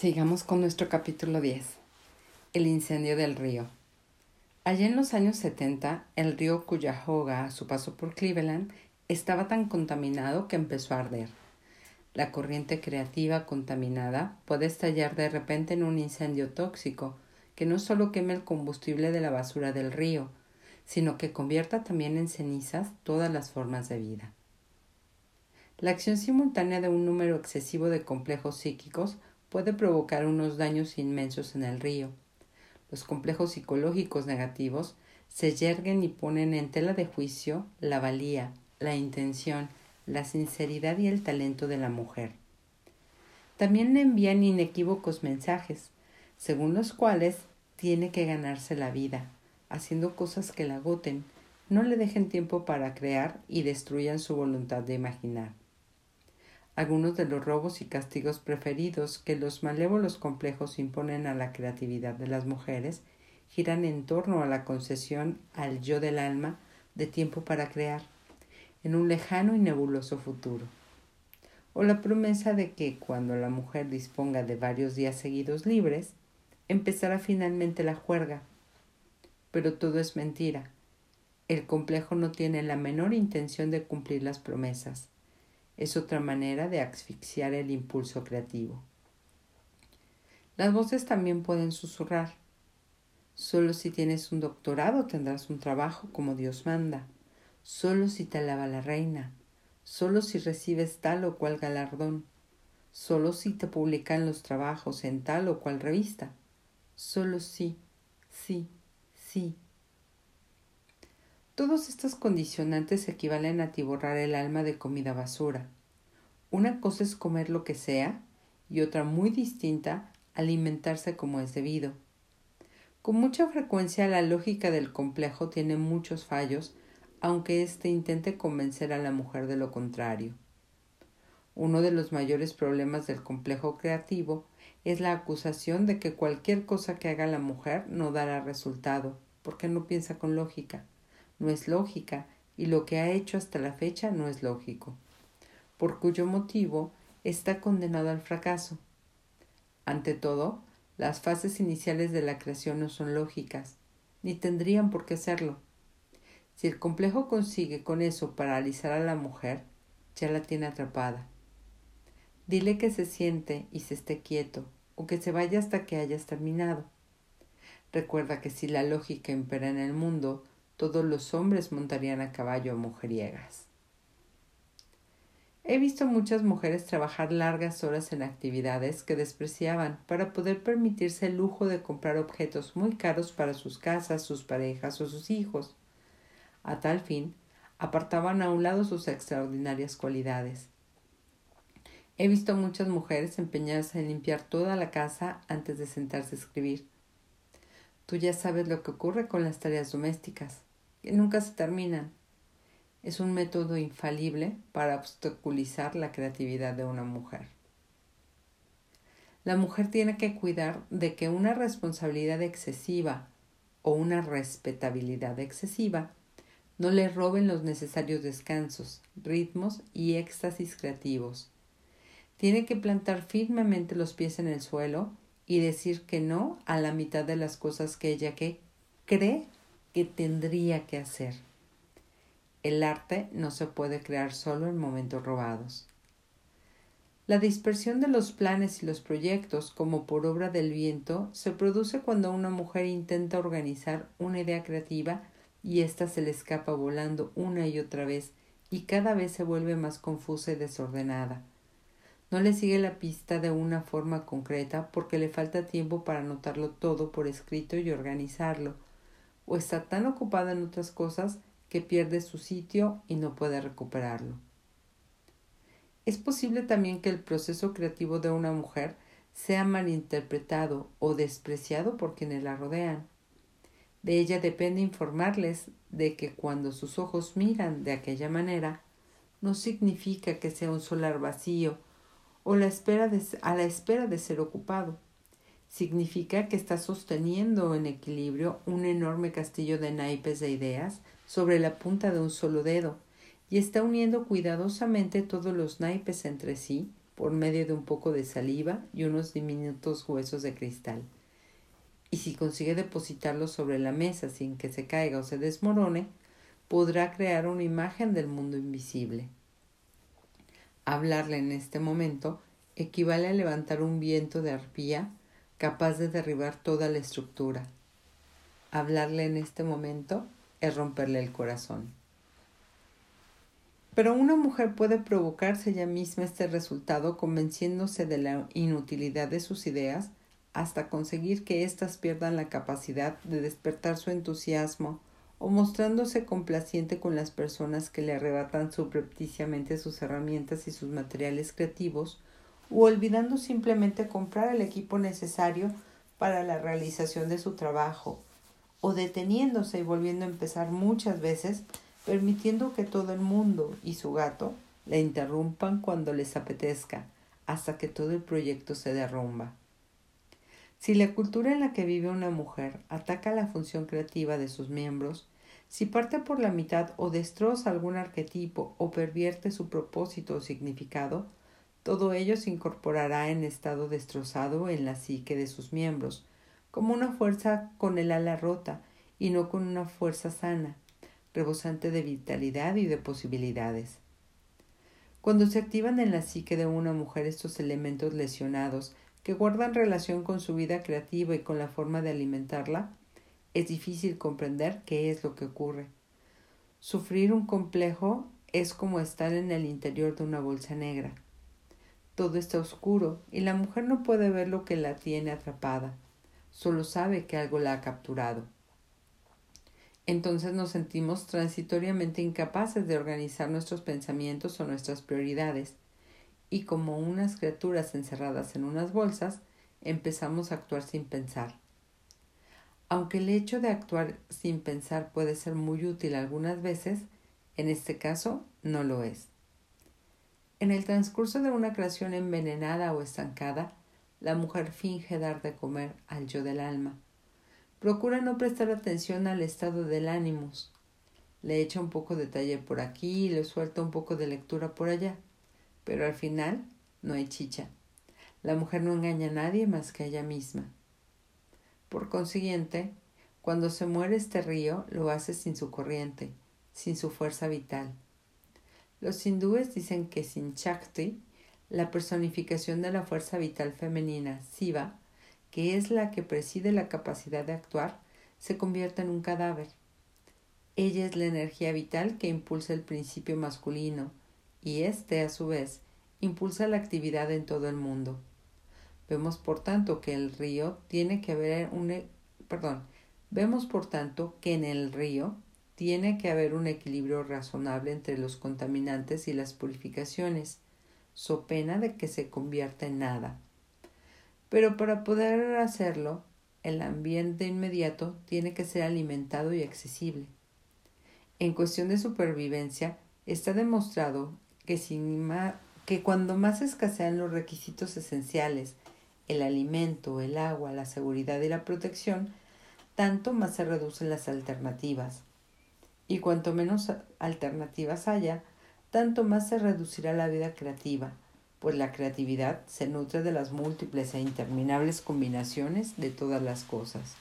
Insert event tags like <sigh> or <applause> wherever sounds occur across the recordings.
Sigamos con nuestro capítulo 10. El incendio del río. Allá en los años 70, el río Cuyahoga, a su paso por Cleveland, estaba tan contaminado que empezó a arder. La corriente creativa contaminada puede estallar de repente en un incendio tóxico que no solo queme el combustible de la basura del río, sino que convierta también en cenizas todas las formas de vida. La acción simultánea de un número excesivo de complejos psíquicos puede provocar unos daños inmensos en el río. Los complejos psicológicos negativos se yerguen y ponen en tela de juicio la valía, la intención, la sinceridad y el talento de la mujer. También le envían inequívocos mensajes, según los cuales tiene que ganarse la vida, haciendo cosas que la agoten, no le dejen tiempo para crear y destruyan su voluntad de imaginar. Algunos de los robos y castigos preferidos que los malévolos complejos imponen a la creatividad de las mujeres giran en torno a la concesión al yo del alma de tiempo para crear, en un lejano y nebuloso futuro, o la promesa de que cuando la mujer disponga de varios días seguidos libres, empezará finalmente la juerga. Pero todo es mentira. El complejo no tiene la menor intención de cumplir las promesas es otra manera de asfixiar el impulso creativo. Las voces también pueden susurrar. Solo si tienes un doctorado tendrás un trabajo como Dios manda. Solo si te alaba la reina. Solo si recibes tal o cual galardón. Solo si te publican los trabajos en tal o cual revista. Solo si, sí, sí. Todos estos condicionantes equivalen a tiborrar el alma de comida basura. Una cosa es comer lo que sea y otra muy distinta alimentarse como es debido. Con mucha frecuencia la lógica del complejo tiene muchos fallos, aunque éste intente convencer a la mujer de lo contrario. Uno de los mayores problemas del complejo creativo es la acusación de que cualquier cosa que haga la mujer no dará resultado, porque no piensa con lógica no es lógica y lo que ha hecho hasta la fecha no es lógico, por cuyo motivo está condenado al fracaso. Ante todo, las fases iniciales de la creación no son lógicas, ni tendrían por qué serlo. Si el complejo consigue con eso paralizar a la mujer, ya la tiene atrapada. Dile que se siente y se esté quieto, o que se vaya hasta que hayas terminado. Recuerda que si la lógica impera en el mundo, todos los hombres montarían a caballo a mujeriegas. He visto muchas mujeres trabajar largas horas en actividades que despreciaban para poder permitirse el lujo de comprar objetos muy caros para sus casas, sus parejas o sus hijos. A tal fin, apartaban a un lado sus extraordinarias cualidades. He visto muchas mujeres empeñadas en limpiar toda la casa antes de sentarse a escribir. Tú ya sabes lo que ocurre con las tareas domésticas que nunca se terminan. Es un método infalible para obstaculizar la creatividad de una mujer. La mujer tiene que cuidar de que una responsabilidad excesiva o una respetabilidad excesiva no le roben los necesarios descansos, ritmos y éxtasis creativos. Tiene que plantar firmemente los pies en el suelo y decir que no a la mitad de las cosas que ella cree que tendría que hacer. El arte no se puede crear solo en momentos robados. La dispersión de los planes y los proyectos como por obra del viento se produce cuando una mujer intenta organizar una idea creativa y ésta se le escapa volando una y otra vez y cada vez se vuelve más confusa y desordenada. No le sigue la pista de una forma concreta porque le falta tiempo para anotarlo todo por escrito y organizarlo, o está tan ocupada en otras cosas que pierde su sitio y no puede recuperarlo. Es posible también que el proceso creativo de una mujer sea malinterpretado o despreciado por quienes la rodean. De ella depende informarles de que cuando sus ojos miran de aquella manera, no significa que sea un solar vacío o la espera a la espera de ser ocupado significa que está sosteniendo en equilibrio un enorme castillo de naipes de ideas sobre la punta de un solo dedo y está uniendo cuidadosamente todos los naipes entre sí por medio de un poco de saliva y unos diminutos huesos de cristal. Y si consigue depositarlos sobre la mesa sin que se caiga o se desmorone, podrá crear una imagen del mundo invisible. Hablarle en este momento equivale a levantar un viento de arpía capaz de derribar toda la estructura. Hablarle en este momento es romperle el corazón. Pero una mujer puede provocarse ella misma este resultado convenciéndose de la inutilidad de sus ideas hasta conseguir que éstas pierdan la capacidad de despertar su entusiasmo o mostrándose complaciente con las personas que le arrebatan subrepticiamente sus herramientas y sus materiales creativos, o olvidando simplemente comprar el equipo necesario para la realización de su trabajo, o deteniéndose y volviendo a empezar muchas veces permitiendo que todo el mundo y su gato la interrumpan cuando les apetezca, hasta que todo el proyecto se derrumba. Si la cultura en la que vive una mujer ataca la función creativa de sus miembros, si parte por la mitad o destroza algún arquetipo o pervierte su propósito o significado, todo ello se incorporará en estado destrozado en la psique de sus miembros, como una fuerza con el ala rota y no con una fuerza sana, rebosante de vitalidad y de posibilidades. Cuando se activan en la psique de una mujer estos elementos lesionados que guardan relación con su vida creativa y con la forma de alimentarla, es difícil comprender qué es lo que ocurre. Sufrir un complejo es como estar en el interior de una bolsa negra. Todo está oscuro y la mujer no puede ver lo que la tiene atrapada, solo sabe que algo la ha capturado entonces nos sentimos transitoriamente incapaces de organizar nuestros pensamientos o nuestras prioridades, y como unas criaturas encerradas en unas bolsas, empezamos a actuar sin pensar. Aunque el hecho de actuar sin pensar puede ser muy útil algunas veces, en este caso no lo es. En el transcurso de una creación envenenada o estancada, la mujer finge dar de comer al yo del alma, Procura no prestar atención al estado del ánimos. Le echa un poco de taller por aquí y le suelta un poco de lectura por allá. Pero al final no hay chicha. La mujer no engaña a nadie más que a ella misma. Por consiguiente, cuando se muere este río, lo hace sin su corriente, sin su fuerza vital. Los hindúes dicen que sin Shakti, la personificación de la fuerza vital femenina, Siva, que es la que preside la capacidad de actuar, se convierte en un cadáver. Ella es la energía vital que impulsa el principio masculino, y éste, a su vez, impulsa la actividad en todo el mundo. Vemos por tanto que el río tiene que haber un e, perdón, vemos por tanto que en el río tiene que haber un equilibrio razonable entre los contaminantes y las purificaciones, so pena de que se convierta en nada. Pero para poder hacerlo, el ambiente inmediato tiene que ser alimentado y accesible. En cuestión de supervivencia, está demostrado que, que cuando más escasean los requisitos esenciales, el alimento, el agua, la seguridad y la protección, tanto más se reducen las alternativas. Y cuanto menos alternativas haya, tanto más se reducirá la vida creativa, pues la creatividad se nutre de las múltiples e interminables combinaciones de todas las cosas.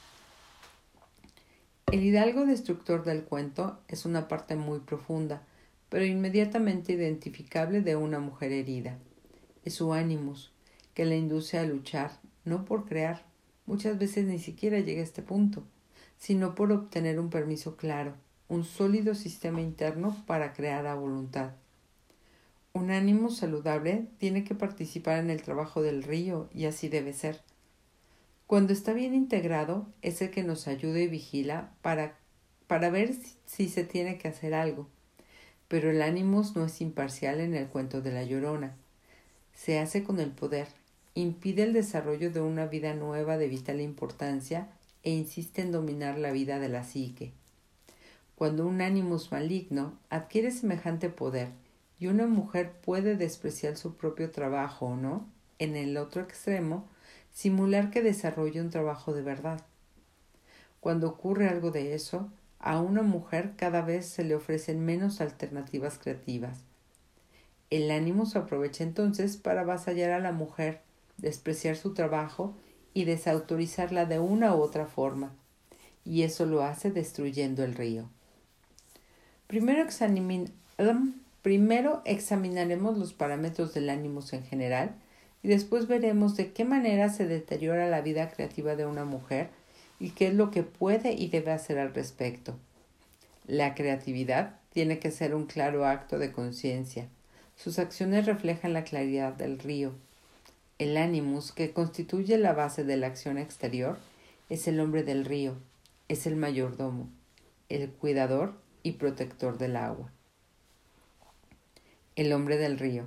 El hidalgo destructor del cuento es una parte muy profunda, pero inmediatamente identificable de una mujer herida. Es su ánimos, que la induce a luchar, no por crear, muchas veces ni siquiera llega a este punto, sino por obtener un permiso claro, un sólido sistema interno para crear a voluntad. Un ánimo saludable tiene que participar en el trabajo del río y así debe ser. Cuando está bien integrado es el que nos ayuda y vigila para, para ver si, se tiene que hacer algo. Pero el ánimo no es imparcial en el cuento de la llorona. Se hace con el poder, impide el desarrollo de una vida nueva de vital importancia e insiste en dominar la vida de la psique. Cuando un ánimos maligno adquiere semejante poder y una mujer puede despreciar su propio trabajo o no, en el otro extremo, simular que desarrolla un trabajo de verdad. Cuando ocurre algo de eso, a una mujer cada vez se le ofrecen menos alternativas creativas. El ánimo se aprovecha entonces para avasallar a la mujer, despreciar su trabajo y desautorizarla de una u otra forma, y eso lo hace destruyendo el río. Primero, examinaremos los parámetros del ánimo en general y después veremos de qué manera se deteriora la vida creativa de una mujer y qué es lo que puede y debe hacer al respecto. La creatividad tiene que ser un claro acto de conciencia. Sus acciones reflejan la claridad del río, el ánimus, que constituye la base de la acción exterior, es el hombre del río, es el mayordomo, el cuidador y protector del agua. El hombre del río.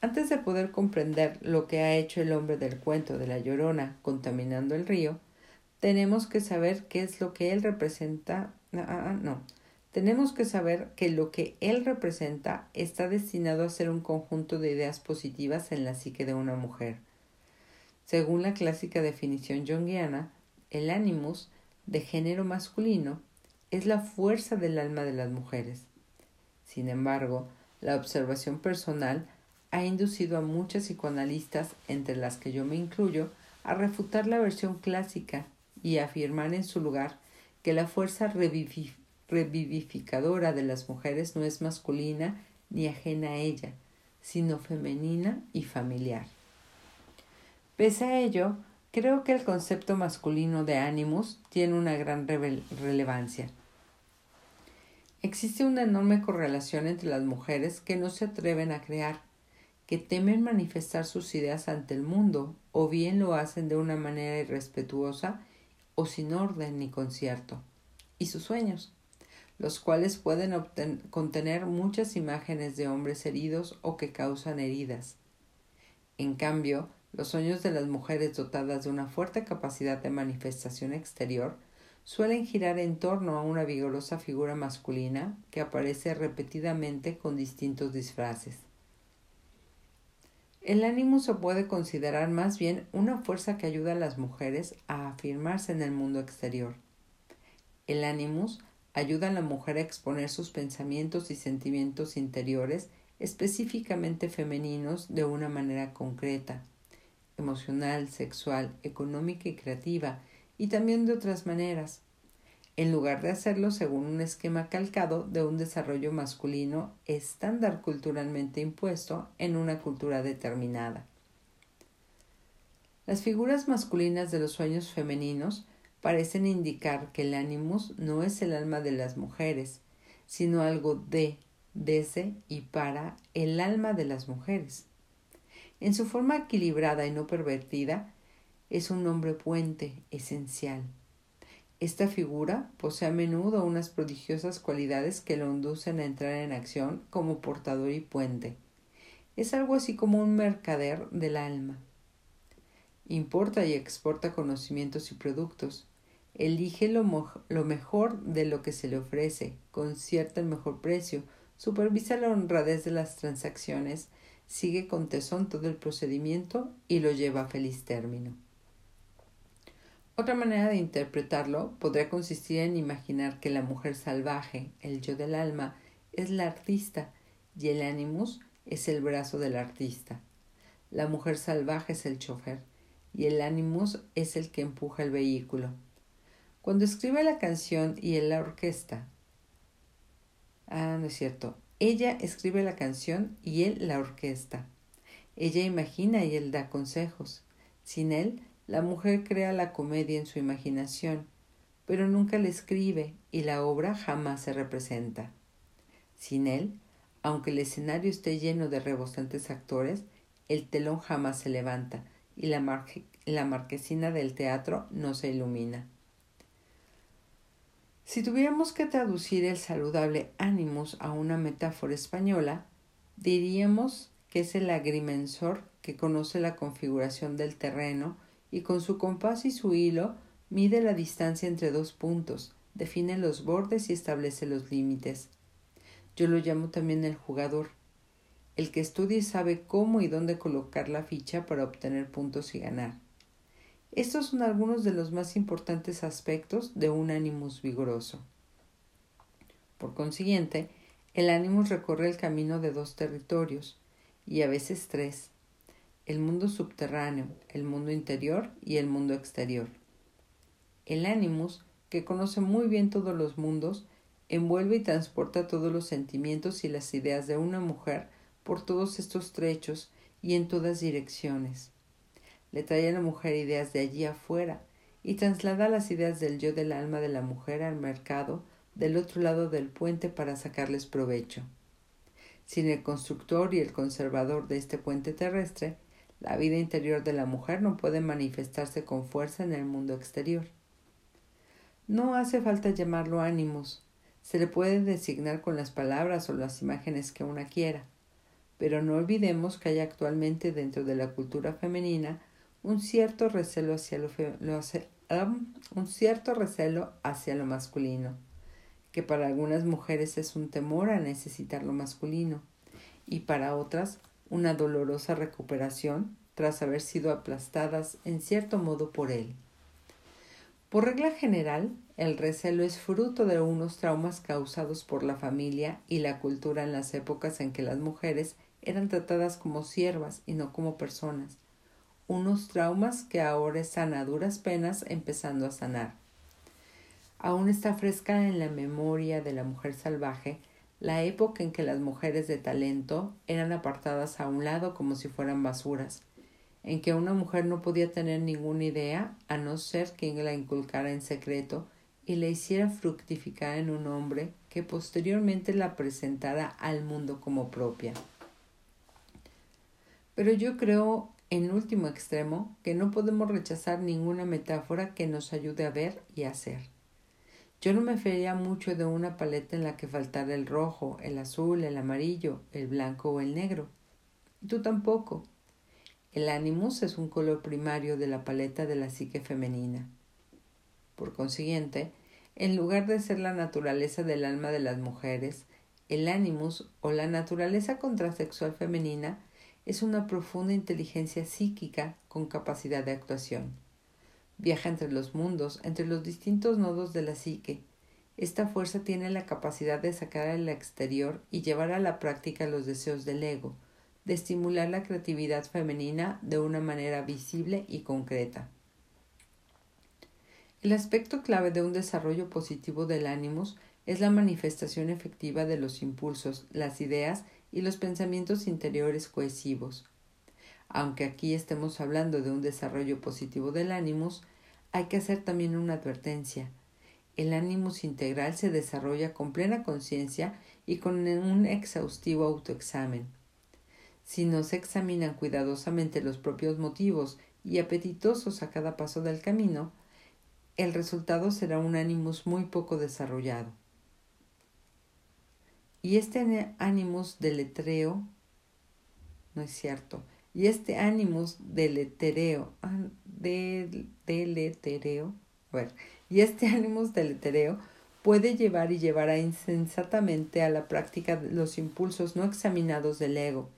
Antes de poder comprender lo que ha hecho el hombre del cuento de la llorona contaminando el río, tenemos que saber qué es lo que él representa. no, ah, ah, tenemos que saber que lo que él representa está destinado a ser un conjunto de ideas positivas en la psique de una mujer. Según la clásica definición junguiana, el animus, de género masculino, es la fuerza del alma de las mujeres. Sin embargo, la observación personal ha inducido a muchas psicoanalistas, entre las que yo me incluyo, a refutar la versión clásica y a afirmar en su lugar que la fuerza revivificadora de las mujeres no es masculina ni ajena a ella, sino femenina y familiar. Pese a ello, creo que el concepto masculino de ánimos tiene una gran relevancia. Existe una enorme correlación entre las mujeres que no se atreven a crear, que temen manifestar sus ideas ante el mundo, o bien lo hacen de una manera irrespetuosa o sin orden ni concierto, y sus sueños los cuales pueden contener muchas imágenes de hombres heridos o que causan heridas. En cambio, los sueños de las mujeres dotadas de una fuerte capacidad de manifestación exterior suelen girar en torno a una vigorosa figura masculina que aparece repetidamente con distintos disfraces. El ánimo se puede considerar más bien una fuerza que ayuda a las mujeres a afirmarse en el mundo exterior. El ánimos ayuda a la mujer a exponer sus pensamientos y sentimientos interiores específicamente femeninos de una manera concreta, emocional, sexual, económica y creativa, y también de otras maneras, en lugar de hacerlo según un esquema calcado de un desarrollo masculino estándar culturalmente impuesto en una cultura determinada. Las figuras masculinas de los sueños femeninos parecen indicar que el ánimus no es el alma de las mujeres, sino algo de, desde y para el alma de las mujeres. En su forma equilibrada y no pervertida, es un nombre puente esencial. Esta figura posee a menudo unas prodigiosas cualidades que lo inducen a entrar en acción como portador y puente. Es algo así como un mercader del alma. Importa y exporta conocimientos y productos, Elige lo, mejor de lo que se le ofrece, concierta el mejor precio, supervisa la honradez de las transacciones, sigue con tesón todo el procedimiento y lo lleva a feliz término. Otra manera de interpretarlo podría consistir en imaginar que la mujer salvaje, el yo del alma, es la artista y el animus es el brazo del artista. La mujer salvaje es el chofer y el animus es el que empuja el vehículo. Cuando escribe la canción y él la orquesta. Ah, no es cierto. Ella escribe la canción y él la orquesta. Ella imagina y él da consejos. Sin él, la mujer crea la comedia en su imaginación, pero nunca la escribe y la obra jamás se representa. Sin él, aunque el escenario esté lleno de rebosantes actores, el telón jamás se levanta y la, marquesina del teatro no se ilumina. Si tuviéramos que traducir el saludable ánimos a una metáfora española, diríamos que es el agrimensor que conoce la configuración del terreno y con su compás y su hilo mide la distancia entre dos puntos, define los bordes y establece los límites. Yo lo llamo también el jugador, el que estudia y sabe cómo y dónde colocar la ficha para obtener puntos y ganar. Estos son algunos de los más importantes aspectos de un ánimos vigoroso. Por consiguiente, El ánimos recorre el camino de dos territorios, y a veces tres, el mundo subterráneo, el mundo interior y el mundo exterior. El ánimos, que conoce muy bien todos los mundos, envuelve y transporta todos los sentimientos y las ideas de una mujer por todos estos trechos y en todas direcciones. Le trae a la mujer ideas de allí afuera y traslada las ideas del yo del alma de la mujer al mercado del otro lado del puente para sacarles provecho. Sin el constructor y el conservador de este puente terrestre, la vida interior de la mujer no puede manifestarse con fuerza en el mundo exterior. No hace falta llamarlo ánimos, se le puede designar con las palabras o las imágenes que una quiera, pero no olvidemos que hay actualmente dentro de la cultura femenina un cierto recelo hacia lo, un cierto recelo hacia lo masculino, que para algunas mujeres es un temor a necesitar lo masculino y para otras una dolorosa recuperación tras haber sido aplastadas en cierto modo por él. Por regla general, el recelo es fruto de unos traumas causados por la familia y la cultura en las épocas en que las mujeres eran tratadas como siervas y no como personas, unos traumas que ahora están a duras penas empezando a sanar. Aún está fresca en la memoria de la mujer salvaje la época en que las mujeres de talento eran apartadas a un lado como si fueran basuras, en que una mujer no podía tener ninguna idea a no ser quien la inculcara en secreto y la hiciera fructificar en un hombre que posteriormente la presentara al mundo como propia. Pero yo creo, en último extremo, que no podemos rechazar ninguna metáfora que nos ayude a ver y hacer. Yo no me feriría mucho de una paleta en la que faltara el rojo, el azul, el amarillo, el blanco o el negro. Y tú tampoco. El ánimos es un color primario de la paleta de la psique femenina. Por consiguiente, en lugar de ser la naturaleza del alma de las mujeres, el ánimos o la naturaleza contrasexual femenina es una profunda inteligencia psíquica con capacidad de actuación. Viaja entre los mundos, entre los distintos nodos de la psique. Esta fuerza tiene la capacidad de sacar al exterior y llevar a la práctica los deseos del ego, de estimular la creatividad femenina de una manera visible y concreta. El aspecto clave de un desarrollo positivo del ánimos es la manifestación efectiva de los impulsos, las ideas y los pensamientos interiores cohesivos. Aunque aquí estemos hablando de un desarrollo positivo del ánimos, hay que hacer también una advertencia. El ánimos integral se desarrolla con plena conciencia y con un exhaustivo autoexamen. Si no se examinan cuidadosamente los propios motivos y apetitosos a cada paso del camino, el resultado será un ánimos muy poco desarrollado. Y este ánimos deletreo, no es cierto, y este ánimos deletereo, ah, deletereo, a ver, y este <laughs> puede llevar y llevará insensatamente a la práctica los impulsos no examinados del ego,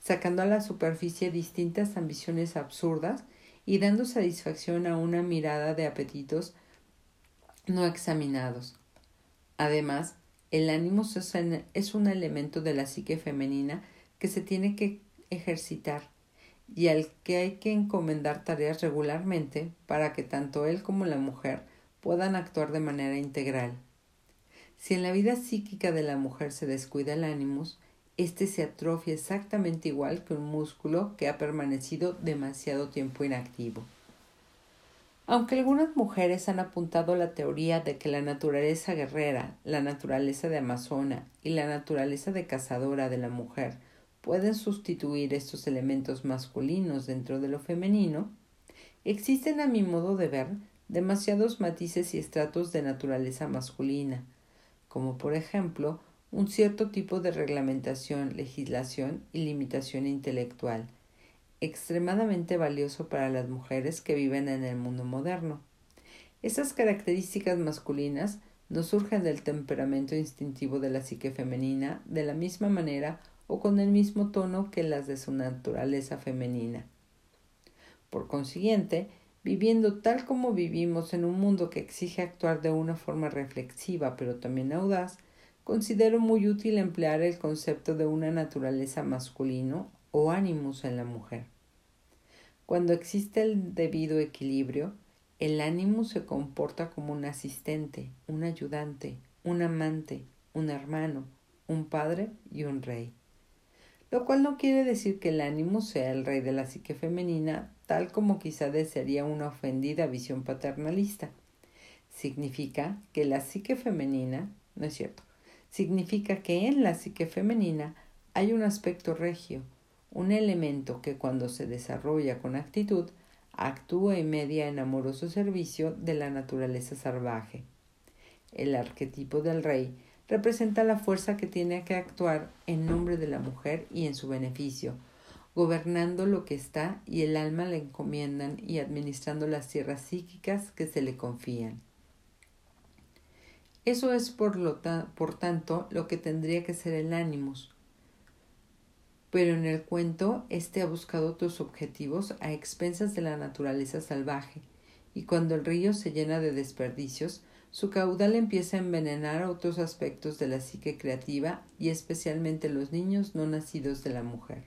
sacando a la superficie distintas ambiciones absurdas y dando satisfacción a una mirada de apetitos no examinados. Además, el ánimo es un elemento de la psique femenina que se tiene que ejercitar y al que hay que encomendar tareas regularmente para que tanto él como la mujer puedan actuar de manera integral. Si en la vida psíquica de la mujer se descuida el ánimo, este se atrofia exactamente igual que un músculo que ha permanecido demasiado tiempo inactivo. Aunque algunas mujeres han apuntado la teoría de que la naturaleza guerrera, la naturaleza de amazona y la naturaleza de cazadora de la mujer pueden sustituir estos elementos masculinos dentro de lo femenino, existen a mi modo de ver demasiados matices y estratos de naturaleza masculina, como por ejemplo un cierto tipo de reglamentación, legislación y limitación intelectual, extremadamente valioso para las mujeres que viven en el mundo moderno. Estas características masculinas no surgen del temperamento instintivo de la psique femenina de la misma manera o con el mismo tono que las de su naturaleza femenina. Por consiguiente, viviendo tal como vivimos en un mundo que exige actuar de una forma reflexiva pero también audaz, considero muy útil emplear el concepto de una naturaleza masculino o ánimos en la mujer. Cuando existe el debido equilibrio, el ánimo se comporta como un asistente, un ayudante, un amante, un hermano, un padre y un rey. Lo cual no quiere decir que el ánimo sea el rey de la psique femenina, tal como quizá desearía una ofendida visión paternalista. Significa que la psique femenina, no es cierto, significa que en la psique femenina hay un aspecto regio, un elemento que cuando se desarrolla con actitud actúa y media en amoroso servicio de la naturaleza salvaje. El arquetipo del rey representa la fuerza que tiene que actuar en nombre de la mujer y en su beneficio, gobernando lo que está y el alma le encomiendan y administrando las tierras psíquicas que se le confían. Eso es por, lo por tanto lo que tendría que ser el ánimos. Pero en el cuento éste ha buscado otros objetivos a expensas de la naturaleza salvaje, y cuando el río se llena de desperdicios, su caudal empieza a envenenar otros aspectos de la psique creativa y especialmente los niños no nacidos de la mujer.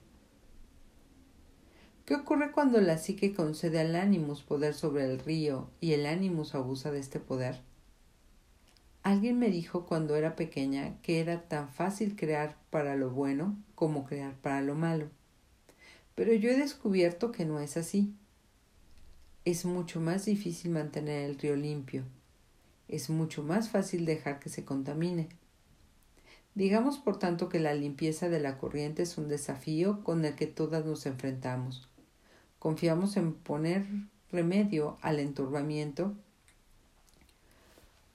¿Qué ocurre cuando la psique concede al ánimos poder sobre el río y el ánimos abusa de este poder? Alguien me dijo cuando era pequeña que era tan fácil crear para lo bueno como crear para lo malo. Pero yo he descubierto que no es así. Es mucho más difícil mantener el río limpio es mucho más fácil dejar que se contamine. Digamos, por tanto, que la limpieza de la corriente es un desafío con el que todas nos enfrentamos. Confiamos en poner remedio al enturbamiento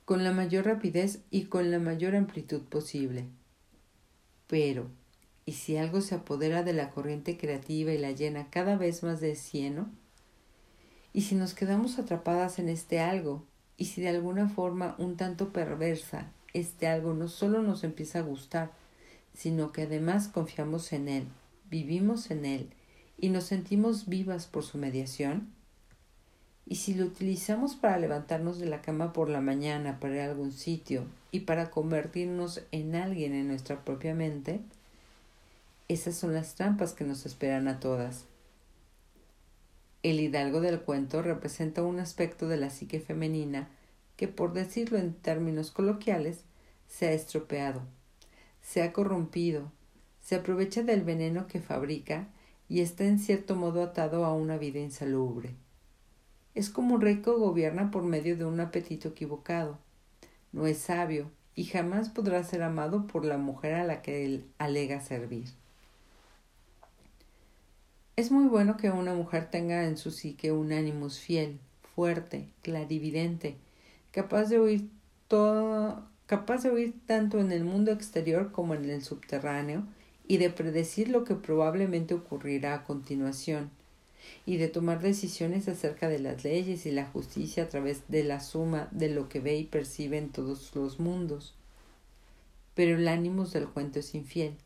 con la mayor rapidez y con la mayor amplitud posible. Pero, ¿y si algo se apodera de la corriente creativa y la llena cada vez más de cieno? ¿Y si nos quedamos atrapadas en este algo y si de alguna forma un tanto perversa este algo no solo nos empieza a gustar, sino que además confiamos en él, vivimos en él y nos sentimos vivas por su mediación? Y si lo utilizamos para levantarnos de la cama por la mañana, para ir a algún sitio y para convertirnos en alguien en nuestra propia mente, esas son las trampas que nos esperan a todas. El hidalgo del cuento representa un aspecto de la psique femenina que, por decirlo en términos coloquiales, se ha estropeado, se ha corrompido, se aprovecha del veneno que fabrica y está en cierto modo atado a una vida insalubre. Es como un rey que gobierna por medio de un apetito equivocado. No es sabio y jamás podrá ser amado por la mujer a la que él alega servir. Es muy bueno que una mujer tenga en su psique un ánimo fiel, fuerte, clarividente, capaz de oír todo, capaz de oír tanto en el mundo exterior como en el subterráneo y de predecir lo que probablemente ocurrirá a continuación y de tomar decisiones acerca de las leyes y la justicia a través de la suma de lo que ve y percibe en todos los mundos. Pero el ánimo del cuento es infiel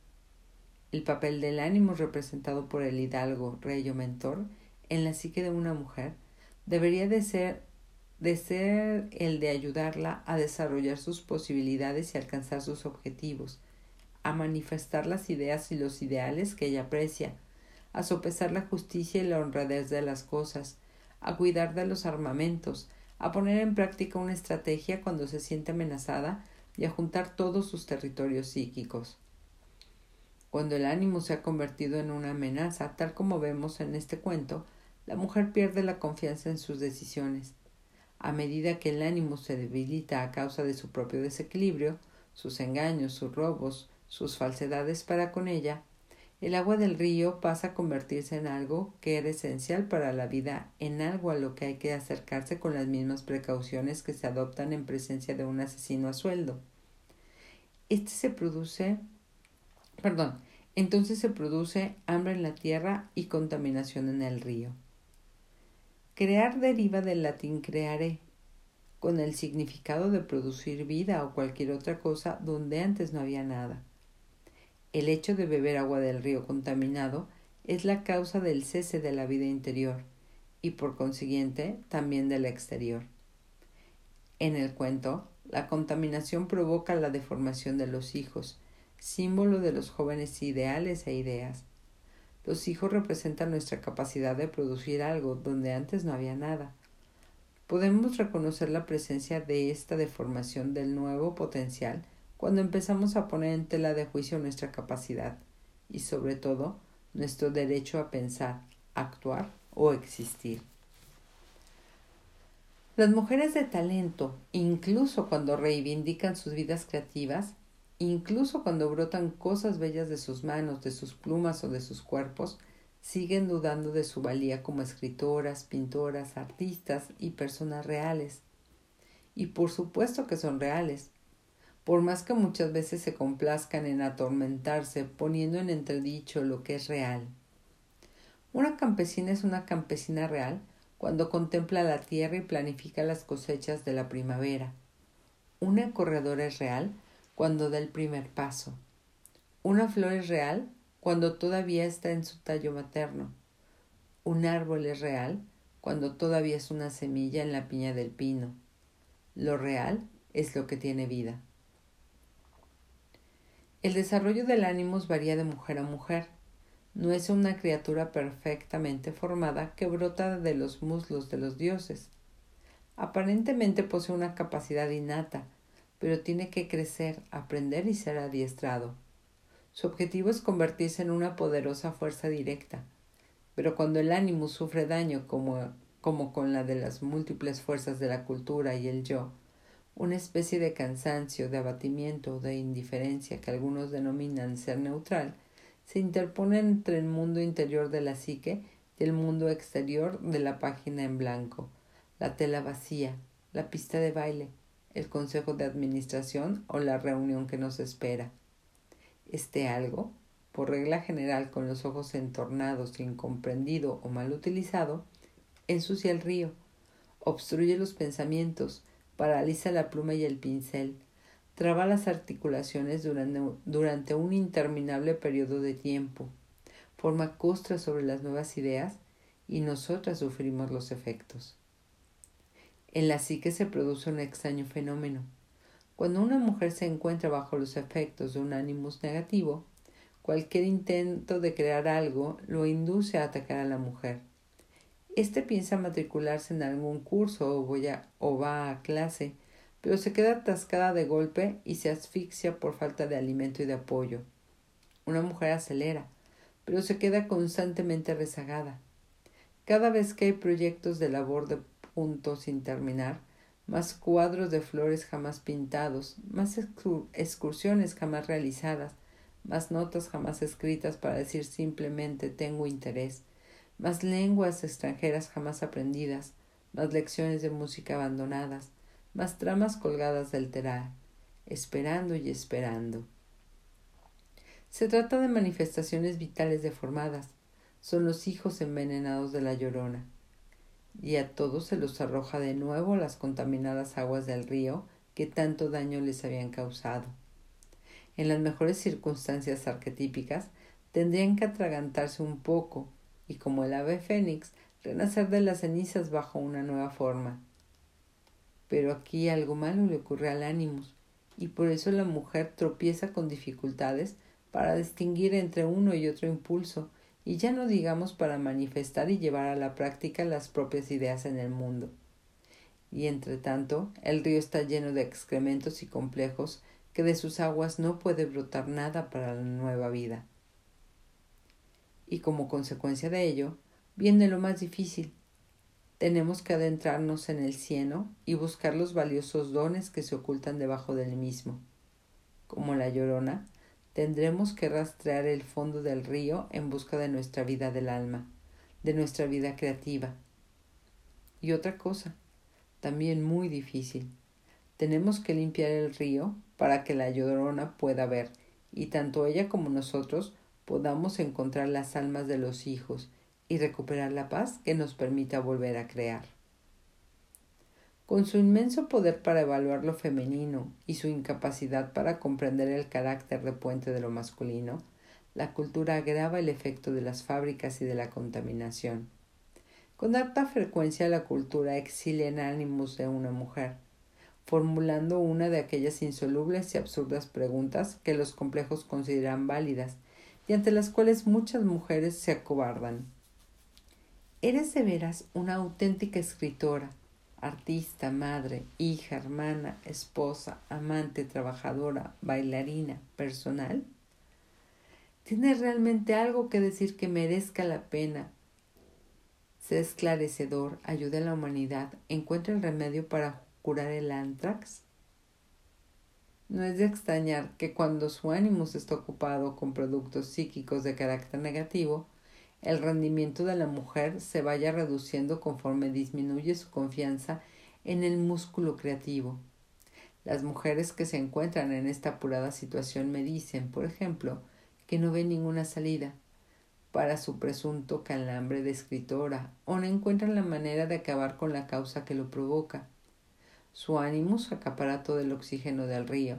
el papel del ánimo representado por el hidalgo, rey o mentor, en la psique de una mujer, debería de ser, de ser el de ayudarla a desarrollar sus posibilidades y alcanzar sus objetivos, a manifestar las ideas y los ideales que ella aprecia, a sopesar la justicia y la honradez de las cosas, a cuidar de los armamentos, a poner en práctica una estrategia cuando se siente amenazada y a juntar todos sus territorios psíquicos. Cuando el ánimo se ha convertido en una amenaza, tal como vemos en este cuento, la mujer pierde la confianza en sus decisiones. A medida que el ánimo se debilita a causa de su propio desequilibrio, sus engaños, sus robos, sus falsedades para con ella, el agua del río pasa a convertirse en algo que era esencial para la vida, en algo a lo que hay que acercarse con las mismas precauciones que se adoptan en presencia de un asesino a sueldo. Este se produce Perdón, entonces se produce hambre en la tierra y contaminación en el río. Crear deriva del latín creare, con el significado de producir vida o cualquier otra cosa donde antes no había nada. El hecho de beber agua del río contaminado es la causa del cese de la vida interior y por consiguiente también de la exterior. En el cuento, la contaminación provoca la deformación de los hijos, símbolo de los jóvenes ideales e ideas. Los hijos representan nuestra capacidad de producir algo donde antes no había nada. Podemos reconocer la presencia de esta deformación del nuevo potencial cuando empezamos a poner en tela de juicio nuestra capacidad y sobre todo nuestro derecho a pensar, actuar o existir. Las mujeres de talento, incluso cuando reivindican sus vidas creativas, incluso cuando brotan cosas bellas de sus manos, de sus plumas o de sus cuerpos, siguen dudando de su valía como escritoras, pintoras, artistas y personas reales. Y por supuesto que son reales, por más que muchas veces se complazcan en atormentarse poniendo en entredicho lo que es real. Una campesina es una campesina real cuando contempla la tierra y planifica las cosechas de la primavera. Una corredora es real cuando da el primer paso. Una flor es real cuando todavía está en su tallo materno. Un árbol es real cuando todavía es una semilla en la piña del pino. Lo real es lo que tiene vida. El desarrollo del ánimo varía de mujer a mujer. No es una criatura perfectamente formada que brota de los muslos de los dioses. Aparentemente posee una capacidad innata, pero tiene que crecer, aprender y ser adiestrado. Su objetivo es convertirse en una poderosa fuerza directa. Pero cuando el ánimo sufre daño como, como con la de las múltiples fuerzas de la cultura y el yo, una especie de cansancio, de abatimiento o de indiferencia que algunos denominan ser neutral, se interpone entre el mundo interior de la psique y el mundo exterior de la página en blanco, la tela vacía, la pista de baile, el consejo de administración o la reunión que nos espera. Este algo, por regla general con los ojos entornados, incomprendido o mal utilizado, ensucia el río, obstruye los pensamientos, paraliza la pluma y el pincel, traba las articulaciones durante, un interminable periodo de tiempo, forma costras sobre las nuevas ideas y nosotras sufrimos los efectos. En la psique se produce un extraño fenómeno. Cuando una mujer se encuentra bajo los efectos de un ánimos negativo, cualquier intento de crear algo lo induce a atacar a la mujer este piensa matricularse en algún curso o, o va a clase, pero se queda atascada de golpe y se asfixia por falta de alimento y de apoyo. Una mujer acelera, pero se queda constantemente rezagada. Cada vez que hay proyectos de labor de punto sin terminar, más cuadros de flores jamás pintados, más excursiones jamás realizadas, más notas jamás escritas para decir simplemente tengo interés, más lenguas extranjeras jamás aprendidas, más lecciones de música abandonadas, más tramas colgadas del telar, esperando y esperando. Se trata de manifestaciones vitales deformadas, son los hijos envenenados de la llorona, y a todos se los arroja de nuevo las contaminadas aguas del río que tanto daño les habían causado. En las mejores circunstancias arquetípicas tendrían que atragantarse un poco y como el ave fénix, renacer de las cenizas bajo una nueva forma. Pero aquí algo malo le ocurre al ánimo, y por eso la mujer tropieza con dificultades para distinguir entre uno y otro impulso, y ya no digamos para manifestar y llevar a la práctica las propias ideas en el mundo. Y entre tanto, el río está lleno de excrementos y complejos que de sus aguas no puede brotar nada para la nueva vida y como consecuencia de ello viene lo más difícil. Tenemos que adentrarnos en el cieno y buscar los valiosos dones que se ocultan debajo del mismo. Como la llorona, tendremos que rastrear el fondo del río en busca de nuestra vida del alma, de nuestra vida creativa. Y otra cosa, también muy difícil, tenemos que limpiar el río para que la llorona pueda ver, y tanto ella como nosotros podamos encontrar las almas de los hijos y recuperar la paz que nos permita volver a crear. Con su inmenso poder para evaluar lo femenino y su incapacidad para comprender el carácter de puente de lo masculino, la cultura agrava el efecto de las fábricas y de la contaminación. Con alta frecuencia la cultura exilia en ánimos de una mujer, formulando una de aquellas insolubles y absurdas preguntas que los complejos consideran válidas y ante las cuales muchas mujeres se acobardan. ¿Eres de veras una auténtica escritora, artista, madre, hija, hermana, esposa, amante, trabajadora, bailarina, personal? ¿Tienes realmente algo que decir que merezca la pena? Sé esclarecedor, ayude a la humanidad, encuentra el remedio para curar el antrax. No es de extrañar que cuando su ánimo está ocupado con productos psíquicos de carácter negativo, el rendimiento de la mujer se vaya reduciendo conforme disminuye su confianza en el músculo creativo. Las mujeres que se encuentran en esta apurada situación me dicen, por ejemplo, que no ven ninguna salida para su presunto calambre de escritora o no encuentran la manera de acabar con la causa que lo provoca. Su ánimo acapara todo el oxígeno del río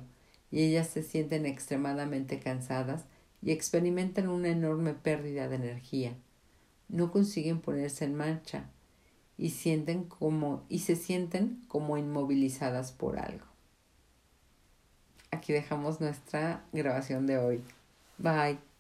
y ellas se sienten extremadamente cansadas y experimentan una enorme pérdida de energía. No consiguen ponerse en marcha y sienten como y se sienten como inmovilizadas por algo. Aquí dejamos nuestra grabación de hoy. Bye.